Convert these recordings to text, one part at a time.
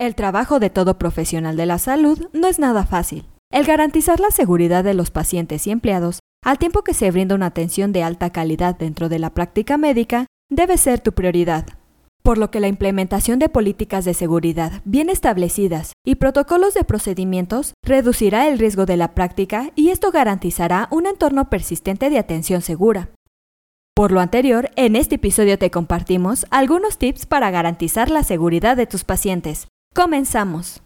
El trabajo de todo profesional de la salud no es nada fácil. El garantizar la seguridad de los pacientes y empleados, al tiempo que se brinda una atención de alta calidad dentro de la práctica médica, debe ser tu prioridad. Por lo que la implementación de políticas de seguridad bien establecidas y protocolos de procedimientos reducirá el riesgo de la práctica y esto garantizará un entorno persistente de atención segura. Por lo anterior, en este episodio te compartimos algunos tips para garantizar la seguridad de tus pacientes, Comenzamos.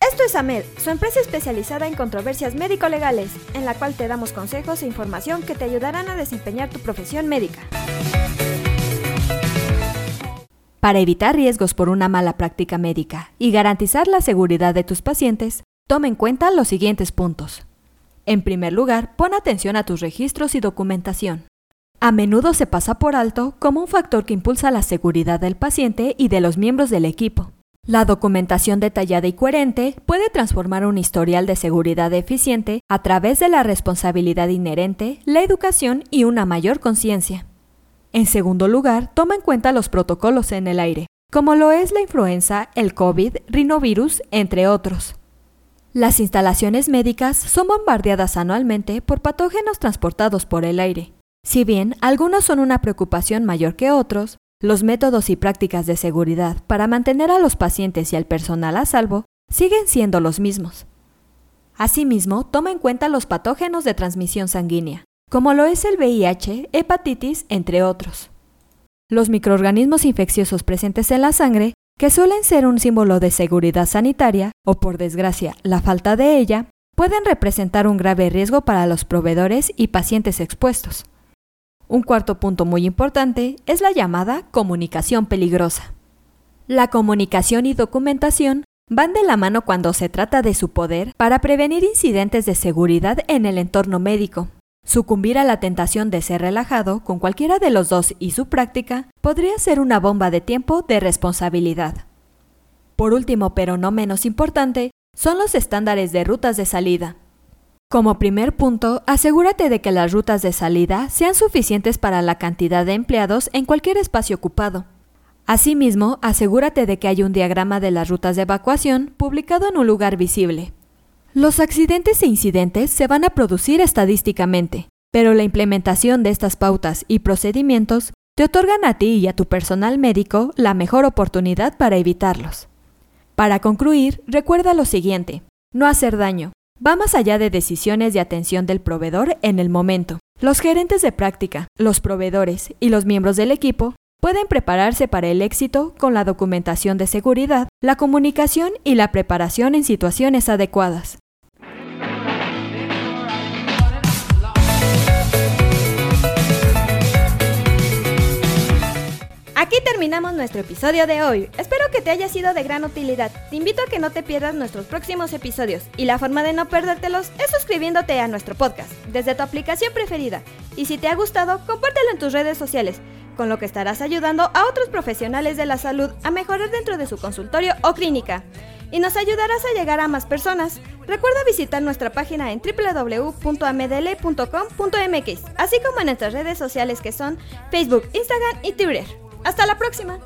Esto es AMED, su empresa especializada en controversias médico-legales, en la cual te damos consejos e información que te ayudarán a desempeñar tu profesión médica. Para evitar riesgos por una mala práctica médica y garantizar la seguridad de tus pacientes, toma en cuenta los siguientes puntos. En primer lugar, pon atención a tus registros y documentación. A menudo se pasa por alto como un factor que impulsa la seguridad del paciente y de los miembros del equipo. La documentación detallada y coherente puede transformar un historial de seguridad eficiente a través de la responsabilidad inherente, la educación y una mayor conciencia. En segundo lugar, toma en cuenta los protocolos en el aire, como lo es la influenza, el COVID, rinovirus, entre otros. Las instalaciones médicas son bombardeadas anualmente por patógenos transportados por el aire. Si bien algunos son una preocupación mayor que otros, los métodos y prácticas de seguridad para mantener a los pacientes y al personal a salvo siguen siendo los mismos. Asimismo, toma en cuenta los patógenos de transmisión sanguínea, como lo es el VIH, hepatitis, entre otros. Los microorganismos infecciosos presentes en la sangre que suelen ser un símbolo de seguridad sanitaria, o por desgracia la falta de ella, pueden representar un grave riesgo para los proveedores y pacientes expuestos. Un cuarto punto muy importante es la llamada comunicación peligrosa. La comunicación y documentación van de la mano cuando se trata de su poder para prevenir incidentes de seguridad en el entorno médico, Sucumbir a la tentación de ser relajado con cualquiera de los dos y su práctica podría ser una bomba de tiempo de responsabilidad. Por último, pero no menos importante, son los estándares de rutas de salida. Como primer punto, asegúrate de que las rutas de salida sean suficientes para la cantidad de empleados en cualquier espacio ocupado. Asimismo, asegúrate de que hay un diagrama de las rutas de evacuación publicado en un lugar visible. Los accidentes e incidentes se van a producir estadísticamente, pero la implementación de estas pautas y procedimientos te otorgan a ti y a tu personal médico la mejor oportunidad para evitarlos. Para concluir, recuerda lo siguiente, no hacer daño. Va más allá de decisiones de atención del proveedor en el momento. Los gerentes de práctica, los proveedores y los miembros del equipo pueden prepararse para el éxito con la documentación de seguridad, la comunicación y la preparación en situaciones adecuadas. Aquí terminamos nuestro episodio de hoy. Espero que te haya sido de gran utilidad. Te invito a que no te pierdas nuestros próximos episodios y la forma de no perdértelos es suscribiéndote a nuestro podcast desde tu aplicación preferida. Y si te ha gustado, compártelo en tus redes sociales con lo que estarás ayudando a otros profesionales de la salud a mejorar dentro de su consultorio o clínica. Y nos ayudarás a llegar a más personas. Recuerda visitar nuestra página en www.amdl.com.mx, así como en nuestras redes sociales que son Facebook, Instagram y Twitter. Hasta la próxima.